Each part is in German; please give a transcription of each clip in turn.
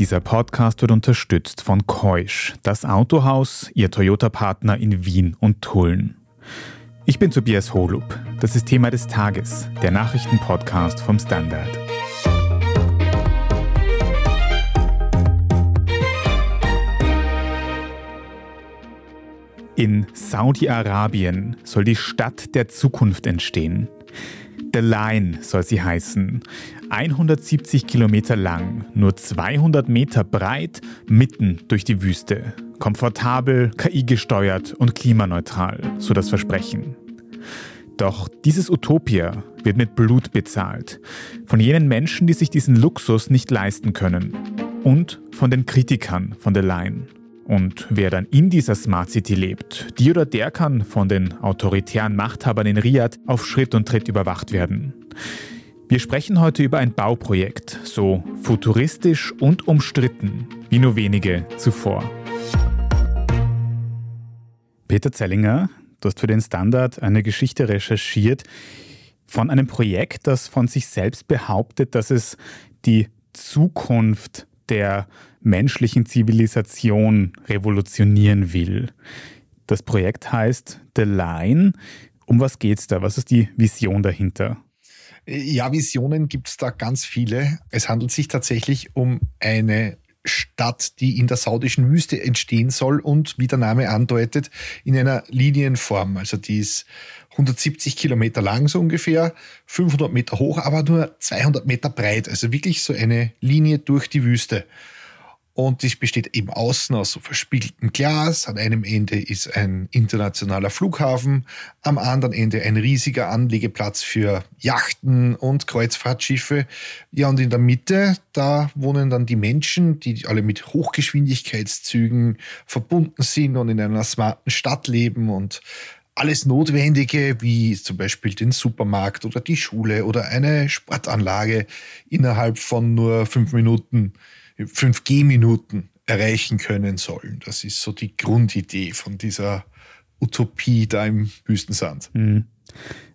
Dieser Podcast wird unterstützt von Keusch, das Autohaus, ihr Toyota-Partner in Wien und Tulln. Ich bin Tobias Holub. Das ist Thema des Tages, der Nachrichtenpodcast vom Standard. In Saudi-Arabien soll die Stadt der Zukunft entstehen. The Line soll sie heißen. 170 Kilometer lang, nur 200 Meter breit, mitten durch die Wüste. Komfortabel, KI-gesteuert und klimaneutral, so das Versprechen. Doch dieses Utopia wird mit Blut bezahlt. Von jenen Menschen, die sich diesen Luxus nicht leisten können. Und von den Kritikern von The Line. Und wer dann in dieser Smart City lebt, die oder der kann von den autoritären Machthabern in Riyadh auf Schritt und Tritt überwacht werden. Wir sprechen heute über ein Bauprojekt, so futuristisch und umstritten wie nur wenige zuvor. Peter Zellinger, du hast für den Standard eine Geschichte recherchiert von einem Projekt, das von sich selbst behauptet, dass es die Zukunft der menschlichen Zivilisation revolutionieren will. Das Projekt heißt The Line. Um was geht es da? Was ist die Vision dahinter? Ja, Visionen gibt es da ganz viele. Es handelt sich tatsächlich um eine Stadt, die in der saudischen Wüste entstehen soll und, wie der Name andeutet, in einer Linienform. Also die ist 170 Kilometer lang so ungefähr, 500 Meter hoch, aber nur 200 Meter breit. Also wirklich so eine Linie durch die Wüste. Und das besteht eben außen aus so verspiegeltem Glas. An einem Ende ist ein internationaler Flughafen, am anderen Ende ein riesiger Anlegeplatz für Yachten und Kreuzfahrtschiffe. Ja, und in der Mitte, da wohnen dann die Menschen, die alle mit Hochgeschwindigkeitszügen verbunden sind und in einer smarten Stadt leben und alles Notwendige, wie zum Beispiel den Supermarkt oder die Schule oder eine Sportanlage, innerhalb von nur fünf Minuten 5G-Minuten erreichen können sollen. Das ist so die Grundidee von dieser Utopie da im Wüstensand. Mhm.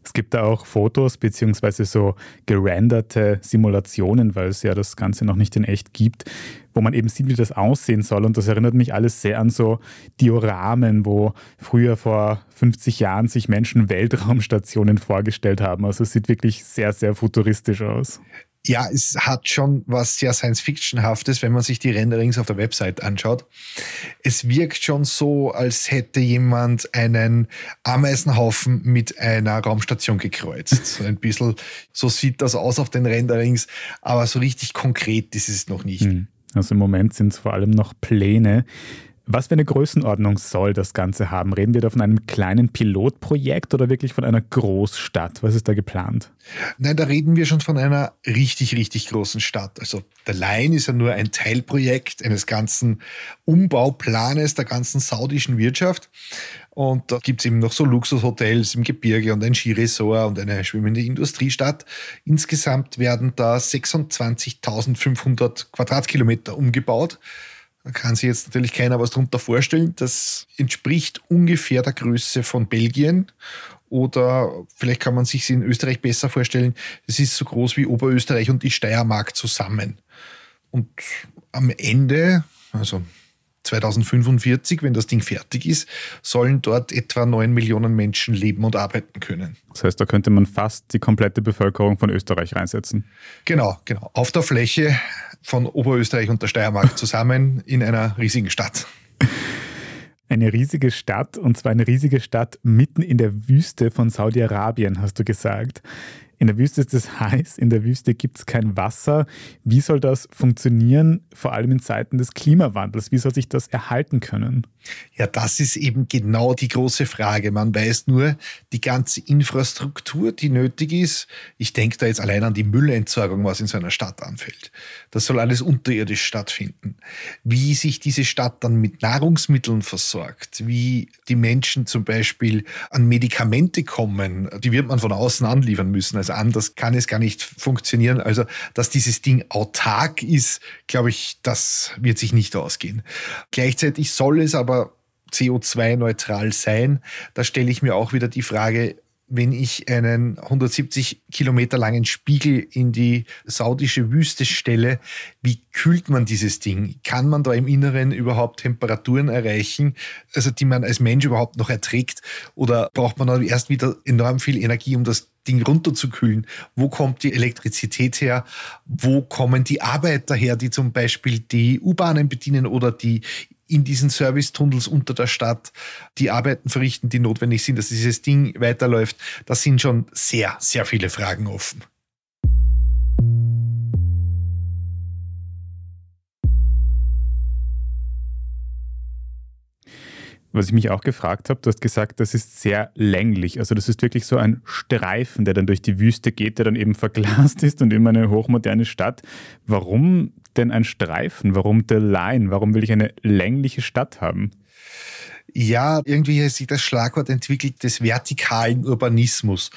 Es gibt da auch Fotos beziehungsweise so gerenderte Simulationen, weil es ja das Ganze noch nicht in echt gibt, wo man eben sieht, wie das aussehen soll. Und das erinnert mich alles sehr an so Dioramen, wo früher vor 50 Jahren sich Menschen Weltraumstationen vorgestellt haben. Also es sieht wirklich sehr, sehr futuristisch aus ja, es hat schon was sehr Science-Fictionhaftes, wenn man sich die Renderings auf der Website anschaut. Es wirkt schon so, als hätte jemand einen Ameisenhaufen mit einer Raumstation gekreuzt. So ein bisschen, so sieht das aus auf den Renderings, aber so richtig konkret ist es noch nicht. Hm. Also im Moment sind es vor allem noch Pläne. Was für eine Größenordnung soll das Ganze haben? Reden wir da von einem kleinen Pilotprojekt oder wirklich von einer Großstadt? Was ist da geplant? Nein, da reden wir schon von einer richtig, richtig großen Stadt. Also der Line ist ja nur ein Teilprojekt eines ganzen Umbauplanes der ganzen saudischen Wirtschaft. Und da gibt es eben noch so Luxushotels im Gebirge und ein Skiresort und eine schwimmende Industriestadt. Insgesamt werden da 26.500 Quadratkilometer umgebaut. Da kann sich jetzt natürlich keiner was darunter vorstellen. Das entspricht ungefähr der Größe von Belgien. Oder vielleicht kann man sich in Österreich besser vorstellen. Es ist so groß wie Oberösterreich und die Steiermark zusammen. Und am Ende, also 2045, wenn das Ding fertig ist, sollen dort etwa 9 Millionen Menschen leben und arbeiten können. Das heißt, da könnte man fast die komplette Bevölkerung von Österreich reinsetzen. Genau, genau. Auf der Fläche von Oberösterreich und der Steiermark zusammen in einer riesigen Stadt. Eine riesige Stadt, und zwar eine riesige Stadt mitten in der Wüste von Saudi-Arabien, hast du gesagt. In der Wüste ist es heiß, in der Wüste gibt es kein Wasser. Wie soll das funktionieren, vor allem in Zeiten des Klimawandels? Wie soll sich das erhalten können? Ja, das ist eben genau die große Frage. Man weiß nur, die ganze Infrastruktur, die nötig ist, ich denke da jetzt allein an die Müllentsorgung, was in so einer Stadt anfällt. Das soll alles unterirdisch stattfinden. Wie sich diese Stadt dann mit Nahrungsmitteln versorgt, wie die Menschen zum Beispiel an Medikamente kommen, die wird man von außen anliefern müssen. Also anders kann es gar nicht funktionieren. Also, dass dieses Ding autark ist, glaube ich, das wird sich nicht ausgehen. Gleichzeitig soll es aber CO2-neutral sein. Da stelle ich mir auch wieder die Frage, wenn ich einen 170 Kilometer langen Spiegel in die saudische Wüste stelle, wie kühlt man dieses Ding? Kann man da im Inneren überhaupt Temperaturen erreichen, also die man als Mensch überhaupt noch erträgt? Oder braucht man dann erst wieder enorm viel Energie, um das Ding runterzukühlen? Wo kommt die Elektrizität her? Wo kommen die Arbeiter her, die zum Beispiel die U-Bahnen bedienen oder die in diesen Servicetunnels unter der Stadt die Arbeiten verrichten, die notwendig sind, dass dieses Ding weiterläuft. Da sind schon sehr, sehr viele Fragen offen. Was ich mich auch gefragt habe, du hast gesagt, das ist sehr länglich. Also das ist wirklich so ein Streifen, der dann durch die Wüste geht, der dann eben verglast ist und immer eine hochmoderne Stadt. Warum denn ein Streifen? Warum The Line? Warum will ich eine längliche Stadt haben? Ja, irgendwie hat sich das Schlagwort entwickelt des vertikalen Urbanismus.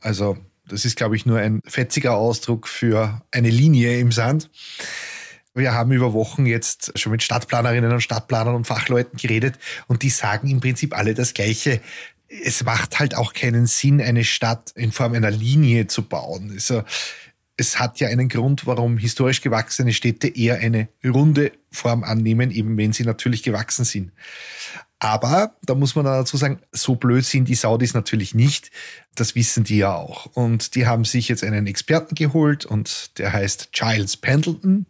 Also das ist, glaube ich, nur ein fetziger Ausdruck für eine Linie im Sand. Wir haben über Wochen jetzt schon mit Stadtplanerinnen und Stadtplanern und Fachleuten geredet und die sagen im Prinzip alle das Gleiche. Es macht halt auch keinen Sinn, eine Stadt in Form einer Linie zu bauen. Also, es hat ja einen Grund, warum historisch gewachsene Städte eher eine runde Form annehmen, eben wenn sie natürlich gewachsen sind. Aber da muss man dazu sagen, so blöd sind die Saudis natürlich nicht. Das wissen die ja auch. Und die haben sich jetzt einen Experten geholt und der heißt Giles Pendleton.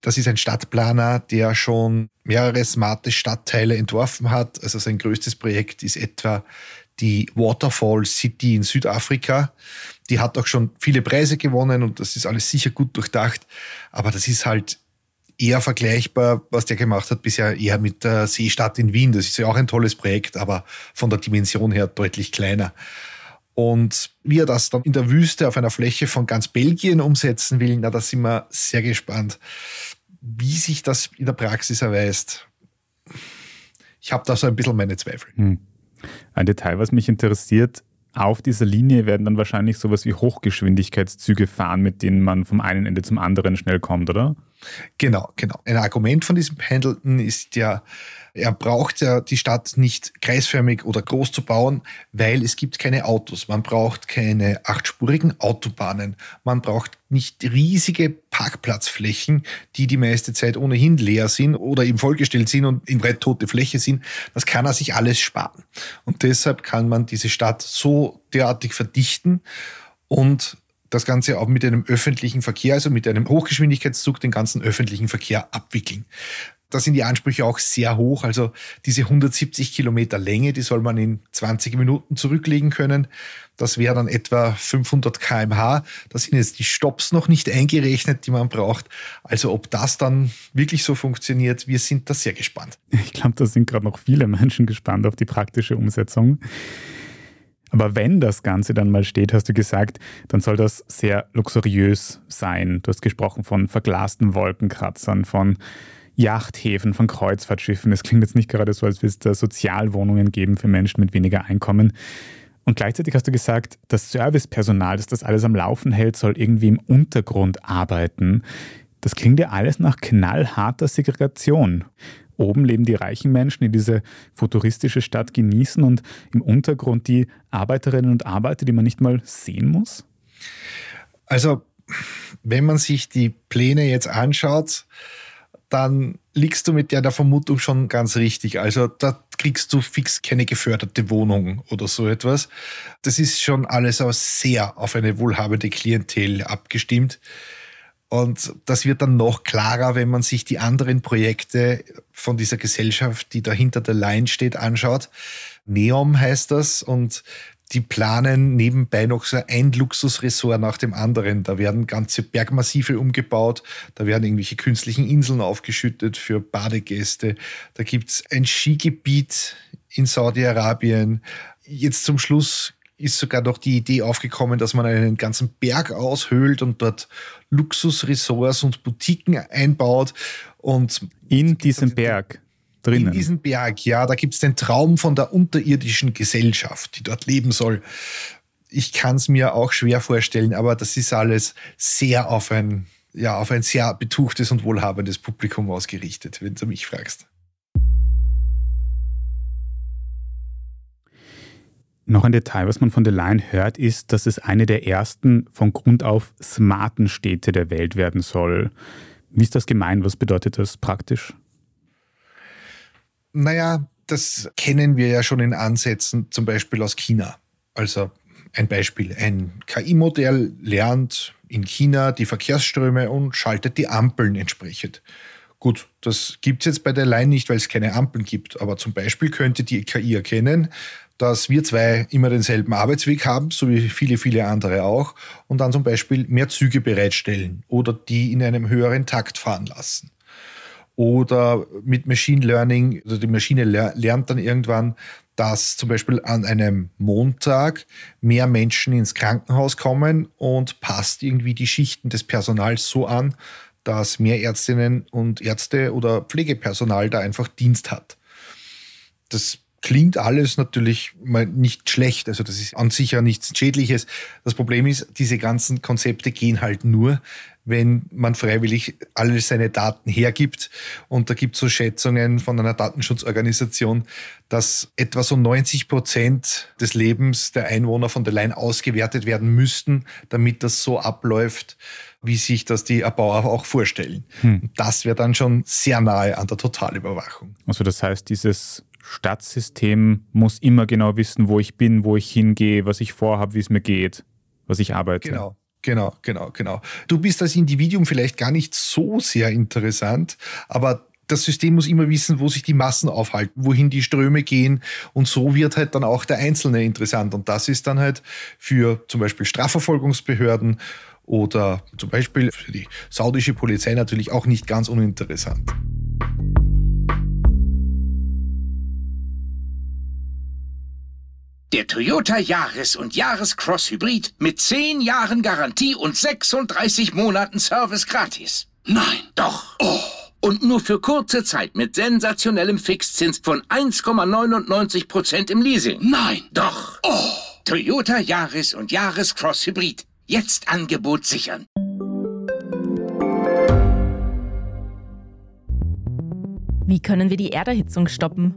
Das ist ein Stadtplaner, der schon mehrere smarte Stadtteile entworfen hat. Also sein größtes Projekt ist etwa die Waterfall City in Südafrika. Die hat auch schon viele Preise gewonnen und das ist alles sicher gut durchdacht. Aber das ist halt eher vergleichbar, was der gemacht hat, bisher eher mit der Seestadt in Wien. Das ist ja auch ein tolles Projekt, aber von der Dimension her deutlich kleiner. Und wie er das dann in der Wüste auf einer Fläche von ganz Belgien umsetzen will, na, da sind wir sehr gespannt, wie sich das in der Praxis erweist. Ich habe da so ein bisschen meine Zweifel. Hm. Ein Detail, was mich interessiert, auf dieser Linie werden dann wahrscheinlich sowas wie Hochgeschwindigkeitszüge fahren, mit denen man vom einen Ende zum anderen schnell kommt, oder? Genau, genau. Ein Argument von diesem Pendleton ist ja, er braucht ja die Stadt nicht kreisförmig oder groß zu bauen, weil es gibt keine Autos. Man braucht keine achtspurigen Autobahnen. Man braucht nicht riesige Parkplatzflächen, die die meiste Zeit ohnehin leer sind oder eben vollgestellt sind und in breit tote Fläche sind. Das kann er sich alles sparen. Und deshalb kann man diese Stadt so derartig verdichten und das Ganze auch mit einem öffentlichen Verkehr, also mit einem Hochgeschwindigkeitszug, den ganzen öffentlichen Verkehr abwickeln. Da sind die Ansprüche auch sehr hoch. Also diese 170 Kilometer Länge, die soll man in 20 Minuten zurücklegen können. Das wäre dann etwa 500 kmh. Da sind jetzt die Stops noch nicht eingerechnet, die man braucht. Also ob das dann wirklich so funktioniert, wir sind da sehr gespannt. Ich glaube, da sind gerade noch viele Menschen gespannt auf die praktische Umsetzung. Aber wenn das Ganze dann mal steht, hast du gesagt, dann soll das sehr luxuriös sein. Du hast gesprochen von verglasten Wolkenkratzern, von Yachthäfen, von Kreuzfahrtschiffen. Es klingt jetzt nicht gerade so, als würde es da Sozialwohnungen geben für Menschen mit weniger Einkommen. Und gleichzeitig hast du gesagt, das Servicepersonal, das das alles am Laufen hält, soll irgendwie im Untergrund arbeiten. Das klingt ja alles nach knallharter Segregation. Oben leben die reichen Menschen, die diese futuristische Stadt genießen und im Untergrund die Arbeiterinnen und Arbeiter, die man nicht mal sehen muss? Also, wenn man sich die Pläne jetzt anschaut, dann liegst du mit der, der Vermutung schon ganz richtig. Also da kriegst du fix keine geförderte Wohnung oder so etwas. Das ist schon alles auch sehr auf eine wohlhabende Klientel abgestimmt. Und das wird dann noch klarer, wenn man sich die anderen Projekte von dieser Gesellschaft, die dahinter der Line steht, anschaut. Neom heißt das und die planen nebenbei noch so ein Luxusressort nach dem anderen. Da werden ganze Bergmassive umgebaut, da werden irgendwelche künstlichen Inseln aufgeschüttet für Badegäste. Da gibt es ein Skigebiet in Saudi-Arabien. Jetzt zum Schluss ist sogar noch die Idee aufgekommen, dass man einen ganzen Berg aushöhlt und dort Luxusressorts und Boutiquen einbaut. Und in diesem Berg drinnen. In diesem Berg, ja, da gibt es den Traum von der unterirdischen Gesellschaft, die dort leben soll. Ich kann es mir auch schwer vorstellen, aber das ist alles sehr auf ein, ja, auf ein sehr betuchtes und wohlhabendes Publikum ausgerichtet, wenn du mich fragst. Noch ein Detail, was man von The Line hört, ist, dass es eine der ersten von Grund auf smarten Städte der Welt werden soll. Wie ist das gemeint? Was bedeutet das praktisch? Naja, das kennen wir ja schon in Ansätzen, zum Beispiel aus China. Also ein Beispiel, ein KI-Modell lernt in China die Verkehrsströme und schaltet die Ampeln entsprechend. Gut, das gibt es jetzt bei der Line nicht, weil es keine Ampeln gibt. Aber zum Beispiel könnte die KI erkennen, dass wir zwei immer denselben Arbeitsweg haben, so wie viele, viele andere auch, und dann zum Beispiel mehr Züge bereitstellen oder die in einem höheren Takt fahren lassen. Oder mit Machine Learning, also die Maschine lernt dann irgendwann, dass zum Beispiel an einem Montag mehr Menschen ins Krankenhaus kommen und passt irgendwie die Schichten des Personals so an, dass mehr Ärztinnen und Ärzte oder Pflegepersonal da einfach Dienst hat. Das klingt alles natürlich nicht schlecht. Also das ist an sich ja nichts Schädliches. Das Problem ist, diese ganzen Konzepte gehen halt nur, wenn man freiwillig alle seine Daten hergibt. Und da gibt es so Schätzungen von einer Datenschutzorganisation, dass etwa so 90 Prozent des Lebens der Einwohner von der Line ausgewertet werden müssten, damit das so abläuft, wie sich das die Erbauer auch vorstellen. Hm. Das wäre dann schon sehr nahe an der Totalüberwachung. Also das heißt, dieses Stadtsystem muss immer genau wissen, wo ich bin, wo ich hingehe, was ich vorhabe, wie es mir geht, was ich arbeite. Genau. Genau, genau, genau. Du bist als Individuum vielleicht gar nicht so sehr interessant, aber das System muss immer wissen, wo sich die Massen aufhalten, wohin die Ströme gehen. Und so wird halt dann auch der Einzelne interessant. Und das ist dann halt für zum Beispiel Strafverfolgungsbehörden oder zum Beispiel für die saudische Polizei natürlich auch nicht ganz uninteressant. Der Toyota Yaris und Yaris Cross Hybrid mit 10 Jahren Garantie und 36 Monaten Service gratis. Nein. Doch. Oh. Und nur für kurze Zeit mit sensationellem Fixzins von 1,99% im Leasing. Nein. Doch. Oh. Toyota Yaris und Yaris Cross Hybrid. Jetzt Angebot sichern. Wie können wir die Erderhitzung stoppen?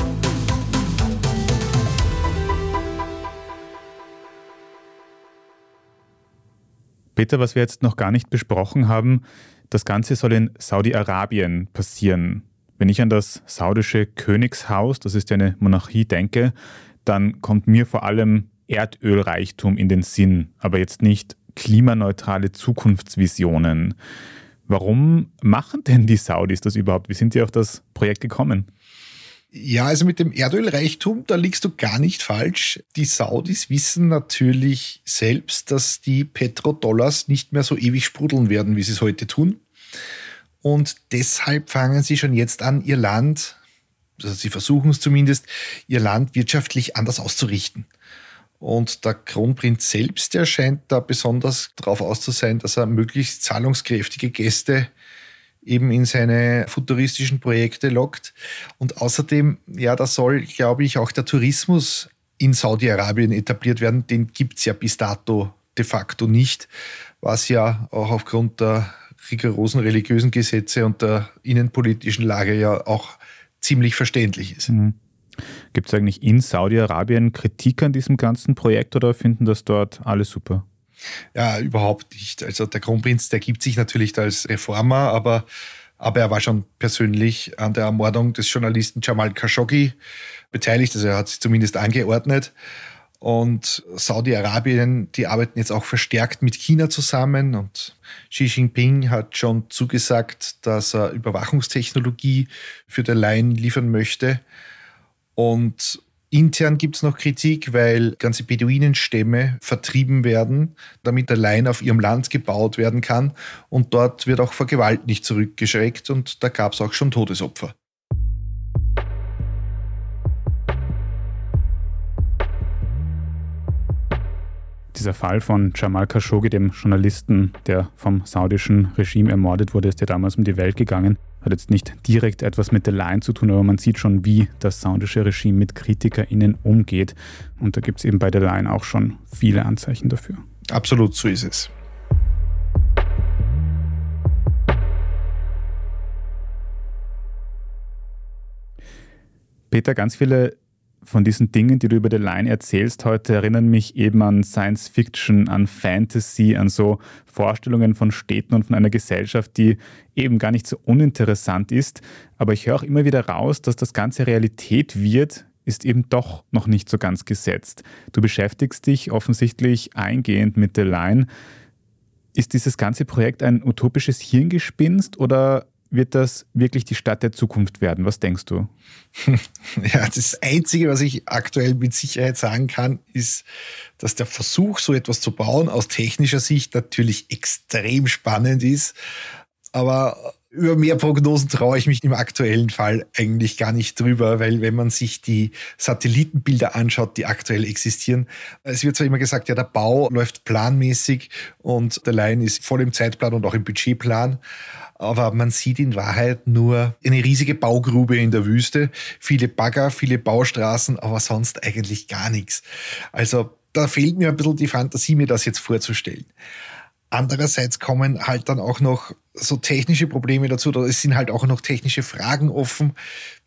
Peter, was wir jetzt noch gar nicht besprochen haben, das Ganze soll in Saudi-Arabien passieren. Wenn ich an das saudische Königshaus, das ist ja eine Monarchie, denke, dann kommt mir vor allem Erdölreichtum in den Sinn, aber jetzt nicht klimaneutrale Zukunftsvisionen. Warum machen denn die Saudis das überhaupt? Wie sind sie auf das Projekt gekommen? Ja, also mit dem Erdölreichtum, da liegst du gar nicht falsch. Die Saudis wissen natürlich selbst, dass die Petrodollars nicht mehr so ewig sprudeln werden, wie sie es heute tun. Und deshalb fangen sie schon jetzt an, ihr Land, also sie versuchen es zumindest, ihr Land wirtschaftlich anders auszurichten. Und der Kronprinz selbst, der scheint da besonders darauf aus zu sein, dass er möglichst zahlungskräftige Gäste eben in seine futuristischen Projekte lockt. Und außerdem, ja, da soll, glaube ich, auch der Tourismus in Saudi-Arabien etabliert werden. Den gibt es ja bis dato de facto nicht, was ja auch aufgrund der rigorosen religiösen Gesetze und der innenpolitischen Lage ja auch ziemlich verständlich ist. Mhm. Gibt es eigentlich in Saudi-Arabien Kritik an diesem ganzen Projekt oder finden das dort alle super? Ja, überhaupt nicht. Also der Kronprinz, der gibt sich natürlich als Reformer, aber, aber er war schon persönlich an der Ermordung des Journalisten Jamal Khashoggi beteiligt. Also er hat sich zumindest angeordnet. Und Saudi-Arabien, die arbeiten jetzt auch verstärkt mit China zusammen. Und Xi Jinping hat schon zugesagt, dass er Überwachungstechnologie für der Line liefern möchte. Und Intern gibt es noch Kritik, weil ganze Beduinenstämme vertrieben werden, damit allein auf ihrem Land gebaut werden kann. Und dort wird auch vor Gewalt nicht zurückgeschreckt und da gab es auch schon Todesopfer. Die Dieser Fall von Jamal Khashoggi, dem Journalisten, der vom saudischen Regime ermordet wurde, ist ja damals um die Welt gegangen. Hat jetzt nicht direkt etwas mit der Line zu tun, aber man sieht schon, wie das saudische Regime mit KritikerInnen umgeht. Und da gibt es eben bei der Line auch schon viele Anzeichen dafür. Absolut, so ist es. Peter, ganz viele von diesen Dingen, die du über The Line erzählst heute, erinnern mich eben an Science Fiction, an Fantasy, an so Vorstellungen von Städten und von einer Gesellschaft, die eben gar nicht so uninteressant ist. Aber ich höre auch immer wieder raus, dass das Ganze Realität wird, ist eben doch noch nicht so ganz gesetzt. Du beschäftigst dich offensichtlich eingehend mit The Line. Ist dieses ganze Projekt ein utopisches Hirngespinst oder wird das wirklich die Stadt der Zukunft werden? Was denkst du? Ja, das Einzige, was ich aktuell mit Sicherheit sagen kann, ist, dass der Versuch, so etwas zu bauen, aus technischer Sicht natürlich extrem spannend ist. Aber über mehr Prognosen traue ich mich im aktuellen Fall eigentlich gar nicht drüber, weil wenn man sich die Satellitenbilder anschaut, die aktuell existieren, es wird zwar immer gesagt, ja, der Bau läuft planmäßig und der Line ist voll im Zeitplan und auch im Budgetplan aber man sieht in Wahrheit nur eine riesige Baugrube in der Wüste, viele Bagger, viele Baustraßen, aber sonst eigentlich gar nichts. Also da fehlt mir ein bisschen die Fantasie, mir das jetzt vorzustellen. Andererseits kommen halt dann auch noch so technische Probleme dazu, es sind halt auch noch technische Fragen offen,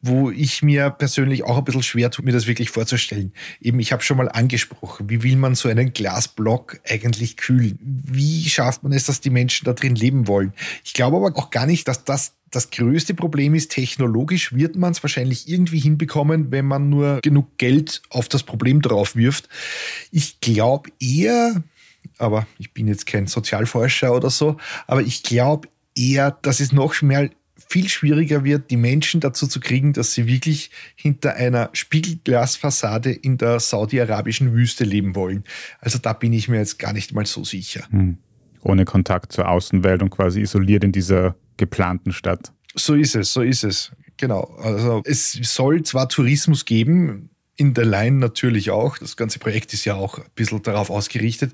wo ich mir persönlich auch ein bisschen schwer tue, mir das wirklich vorzustellen. Eben, ich habe schon mal angesprochen, wie will man so einen Glasblock eigentlich kühlen? Wie schafft man es, dass die Menschen da drin leben wollen? Ich glaube aber auch gar nicht, dass das das größte Problem ist, technologisch wird man es wahrscheinlich irgendwie hinbekommen, wenn man nur genug Geld auf das Problem drauf wirft. Ich glaube eher, aber ich bin jetzt kein Sozialforscher oder so, aber ich glaube eher, dass es noch mehr viel schwieriger wird, die Menschen dazu zu kriegen, dass sie wirklich hinter einer Spiegelglasfassade in der saudi-arabischen Wüste leben wollen. Also da bin ich mir jetzt gar nicht mal so sicher. Hm. Ohne Kontakt zur Außenwelt und quasi isoliert in dieser geplanten Stadt. So ist es, so ist es. Genau. Also es soll zwar Tourismus geben, in der Line natürlich auch. Das ganze Projekt ist ja auch ein bisschen darauf ausgerichtet.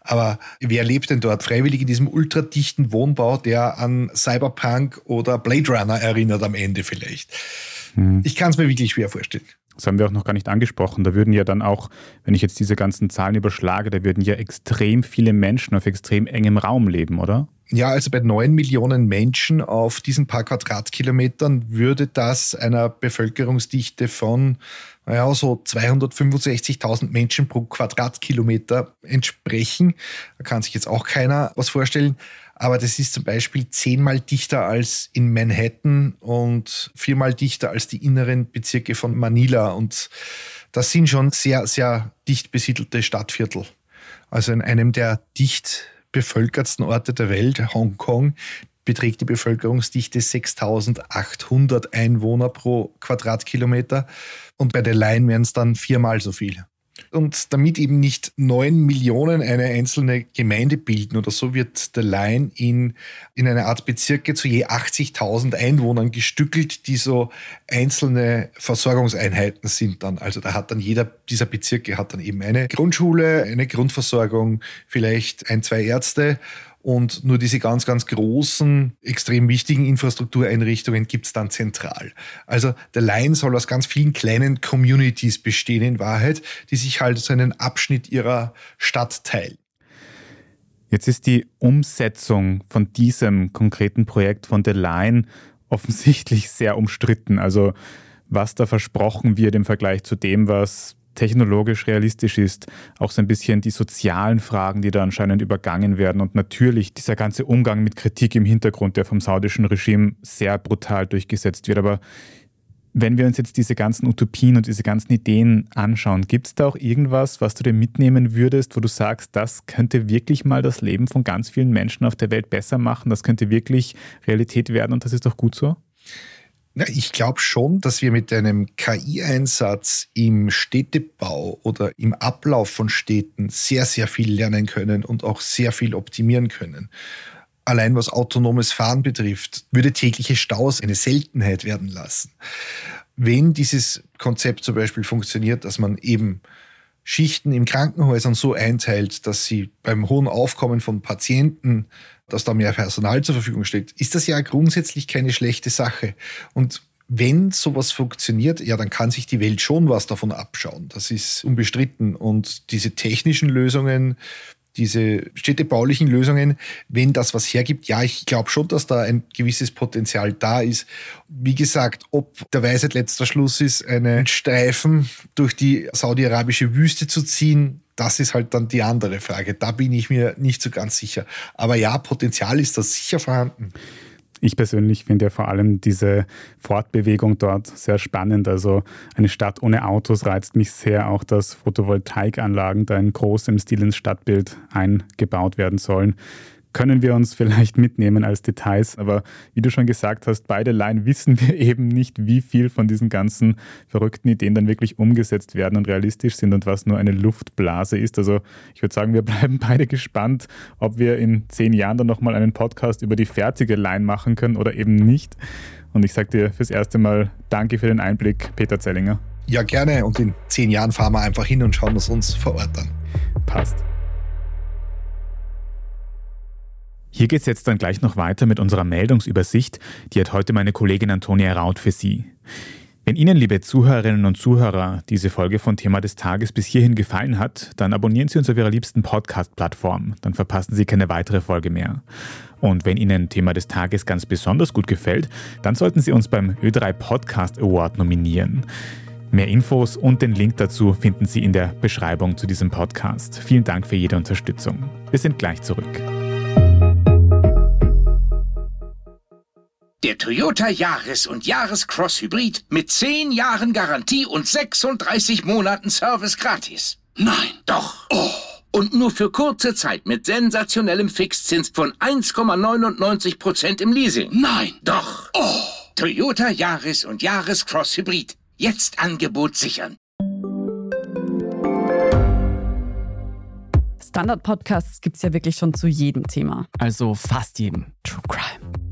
Aber wer lebt denn dort freiwillig in diesem ultradichten Wohnbau, der an Cyberpunk oder Blade Runner erinnert am Ende vielleicht? Hm. Ich kann es mir wirklich schwer vorstellen. Das haben wir auch noch gar nicht angesprochen. Da würden ja dann auch, wenn ich jetzt diese ganzen Zahlen überschlage, da würden ja extrem viele Menschen auf extrem engem Raum leben, oder? Ja, also bei neun Millionen Menschen auf diesen paar Quadratkilometern würde das einer Bevölkerungsdichte von naja, so 265.000 Menschen pro Quadratkilometer entsprechen. Da kann sich jetzt auch keiner was vorstellen. Aber das ist zum Beispiel zehnmal dichter als in Manhattan und viermal dichter als die inneren Bezirke von Manila. Und das sind schon sehr, sehr dicht besiedelte Stadtviertel. Also in einem der dicht bevölkertsten Orte der Welt, Hongkong, beträgt die Bevölkerungsdichte 6800 Einwohner pro Quadratkilometer und bei der Line wären es dann viermal so viel. Und damit eben nicht neun Millionen eine einzelne Gemeinde bilden oder so, wird der Line in, in eine Art Bezirke zu je 80.000 Einwohnern gestückelt, die so einzelne Versorgungseinheiten sind dann. Also da hat dann jeder dieser Bezirke hat dann eben eine Grundschule, eine Grundversorgung, vielleicht ein, zwei Ärzte und nur diese ganz, ganz großen, extrem wichtigen Infrastruktureinrichtungen gibt es dann zentral. Also der Line soll aus ganz vielen kleinen Communities bestehen in Wahrheit, die sich halt so einen Abschnitt ihrer Stadt teilen. Jetzt ist die Umsetzung von diesem konkreten Projekt von The Line offensichtlich sehr umstritten. Also was da versprochen wird im Vergleich zu dem, was technologisch realistisch ist, auch so ein bisschen die sozialen Fragen, die da anscheinend übergangen werden und natürlich dieser ganze Umgang mit Kritik im Hintergrund, der vom saudischen Regime sehr brutal durchgesetzt wird. Aber wenn wir uns jetzt diese ganzen Utopien und diese ganzen Ideen anschauen, gibt es da auch irgendwas, was du dir mitnehmen würdest, wo du sagst, das könnte wirklich mal das Leben von ganz vielen Menschen auf der Welt besser machen, das könnte wirklich Realität werden und das ist doch gut so? Ja, ich glaube schon, dass wir mit einem KI-Einsatz im Städtebau oder im Ablauf von Städten sehr, sehr viel lernen können und auch sehr viel optimieren können. Allein was autonomes Fahren betrifft, würde tägliche Staus eine Seltenheit werden lassen. Wenn dieses Konzept zum Beispiel funktioniert, dass man eben Schichten im Krankenhäusern so einteilt, dass sie beim hohen Aufkommen von Patienten, dass da mehr Personal zur Verfügung steht, ist das ja grundsätzlich keine schlechte Sache. Und wenn sowas funktioniert, ja, dann kann sich die Welt schon was davon abschauen. Das ist unbestritten. Und diese technischen Lösungen, diese städtebaulichen Lösungen, wenn das was hergibt, ja, ich glaube schon, dass da ein gewisses Potenzial da ist. Wie gesagt, ob der Weisheit letzter Schluss ist, einen Streifen durch die saudi-arabische Wüste zu ziehen, das ist halt dann die andere Frage. Da bin ich mir nicht so ganz sicher. Aber ja, Potenzial ist da sicher vorhanden. Ich persönlich finde ja vor allem diese Fortbewegung dort sehr spannend. Also eine Stadt ohne Autos reizt mich sehr, auch dass Photovoltaikanlagen da in großem Stil ins Stadtbild eingebaut werden sollen können wir uns vielleicht mitnehmen als Details. Aber wie du schon gesagt hast, beide Laien wissen wir eben nicht, wie viel von diesen ganzen verrückten Ideen dann wirklich umgesetzt werden und realistisch sind und was nur eine Luftblase ist. Also ich würde sagen, wir bleiben beide gespannt, ob wir in zehn Jahren dann nochmal einen Podcast über die fertige Line machen können oder eben nicht. Und ich sage dir fürs erste Mal Danke für den Einblick, Peter Zellinger. Ja, gerne. Und in zehn Jahren fahren wir einfach hin und schauen es uns vor Ort an. Passt. Hier geht es jetzt dann gleich noch weiter mit unserer Meldungsübersicht. Die hat heute meine Kollegin Antonia Raut für Sie. Wenn Ihnen, liebe Zuhörerinnen und Zuhörer, diese Folge von Thema des Tages bis hierhin gefallen hat, dann abonnieren Sie uns auf Ihrer liebsten Podcast-Plattform. Dann verpassen Sie keine weitere Folge mehr. Und wenn Ihnen Thema des Tages ganz besonders gut gefällt, dann sollten Sie uns beim Ö3 Podcast Award nominieren. Mehr Infos und den Link dazu finden Sie in der Beschreibung zu diesem Podcast. Vielen Dank für jede Unterstützung. Wir sind gleich zurück. Der Toyota Yaris und Yaris Cross Hybrid mit 10 Jahren Garantie und 36 Monaten Service gratis. Nein, doch. Oh. Und nur für kurze Zeit mit sensationellem Fixzins von 1,99% im Leasing. Nein, doch. Oh. Toyota Yaris und Yaris Cross Hybrid. Jetzt Angebot sichern. Standard-Podcasts gibt es ja wirklich schon zu jedem Thema. Also fast jedem. True Crime.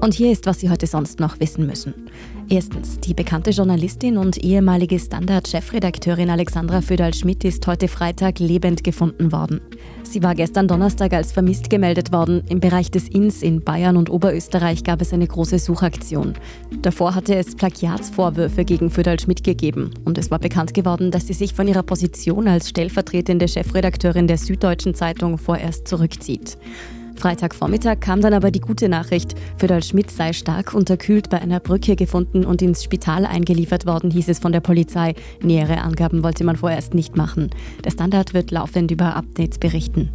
Und hier ist, was Sie heute sonst noch wissen müssen. Erstens, die bekannte Journalistin und ehemalige Standard-Chefredakteurin Alexandra Föderl-Schmidt ist heute Freitag lebend gefunden worden. Sie war gestern Donnerstag als vermisst gemeldet worden. Im Bereich des Inns in Bayern und Oberösterreich gab es eine große Suchaktion. Davor hatte es Plagiatsvorwürfe gegen Föderl-Schmidt gegeben und es war bekannt geworden, dass sie sich von ihrer Position als stellvertretende Chefredakteurin der Süddeutschen Zeitung vorerst zurückzieht. Freitagvormittag kam dann aber die gute Nachricht, Föderl Schmidt sei stark unterkühlt bei einer Brücke gefunden und ins Spital eingeliefert worden, hieß es von der Polizei. Nähere Angaben wollte man vorerst nicht machen. Der Standard wird laufend über Updates berichten.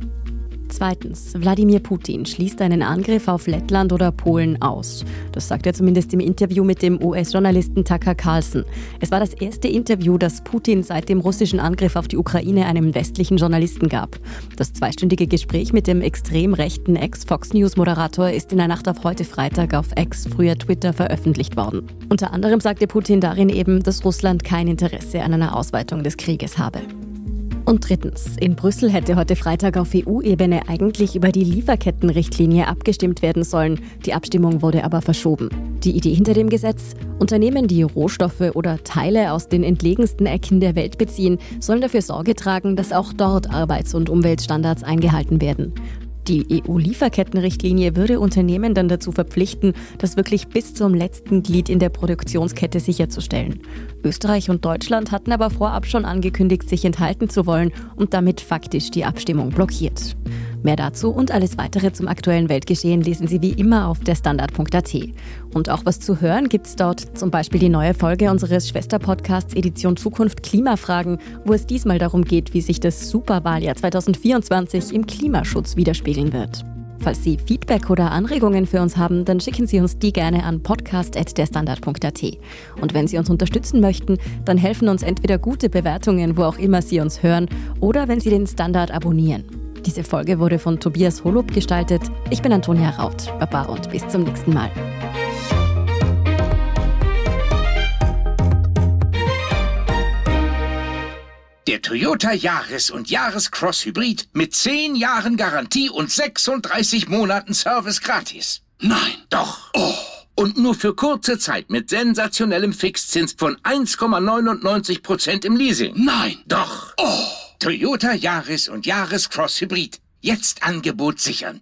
Zweitens, Wladimir Putin schließt einen Angriff auf Lettland oder Polen aus. Das sagt er zumindest im Interview mit dem US-Journalisten Tucker Carlson. Es war das erste Interview, das Putin seit dem russischen Angriff auf die Ukraine einem westlichen Journalisten gab. Das zweistündige Gespräch mit dem extrem rechten Ex-Fox News-Moderator ist in der Nacht auf heute Freitag auf Ex, früher Twitter, veröffentlicht worden. Unter anderem sagte Putin darin eben, dass Russland kein Interesse an einer Ausweitung des Krieges habe. Und drittens, in Brüssel hätte heute Freitag auf EU-Ebene eigentlich über die Lieferkettenrichtlinie abgestimmt werden sollen. Die Abstimmung wurde aber verschoben. Die Idee hinter dem Gesetz? Unternehmen, die Rohstoffe oder Teile aus den entlegensten Ecken der Welt beziehen, sollen dafür Sorge tragen, dass auch dort Arbeits- und Umweltstandards eingehalten werden. Die EU-Lieferkettenrichtlinie würde Unternehmen dann dazu verpflichten, das wirklich bis zum letzten Glied in der Produktionskette sicherzustellen. Österreich und Deutschland hatten aber vorab schon angekündigt, sich enthalten zu wollen und damit faktisch die Abstimmung blockiert. Mehr dazu und alles weitere zum aktuellen Weltgeschehen lesen Sie wie immer auf der Standard.at. Und auch was zu hören gibt's dort, zum Beispiel die neue Folge unseres Schwesterpodcasts Edition Zukunft Klimafragen, wo es diesmal darum geht, wie sich das Superwahljahr 2024 im Klimaschutz widerspiegeln wird. Falls Sie Feedback oder Anregungen für uns haben, dann schicken Sie uns die gerne an podcast.derstandard.at. Und wenn Sie uns unterstützen möchten, dann helfen uns entweder gute Bewertungen, wo auch immer Sie uns hören, oder wenn Sie den Standard abonnieren. Diese Folge wurde von Tobias Holub gestaltet. Ich bin Antonia Raut. Baba und bis zum nächsten Mal. Der Toyota Yaris und Yaris Cross Hybrid mit 10 Jahren Garantie und 36 Monaten Service gratis. Nein, doch. Oh. Und nur für kurze Zeit mit sensationellem Fixzins von 1,99% im Leasing. Nein, doch. Oh. Toyota Yaris und Yaris Cross Hybrid. Jetzt Angebot sichern.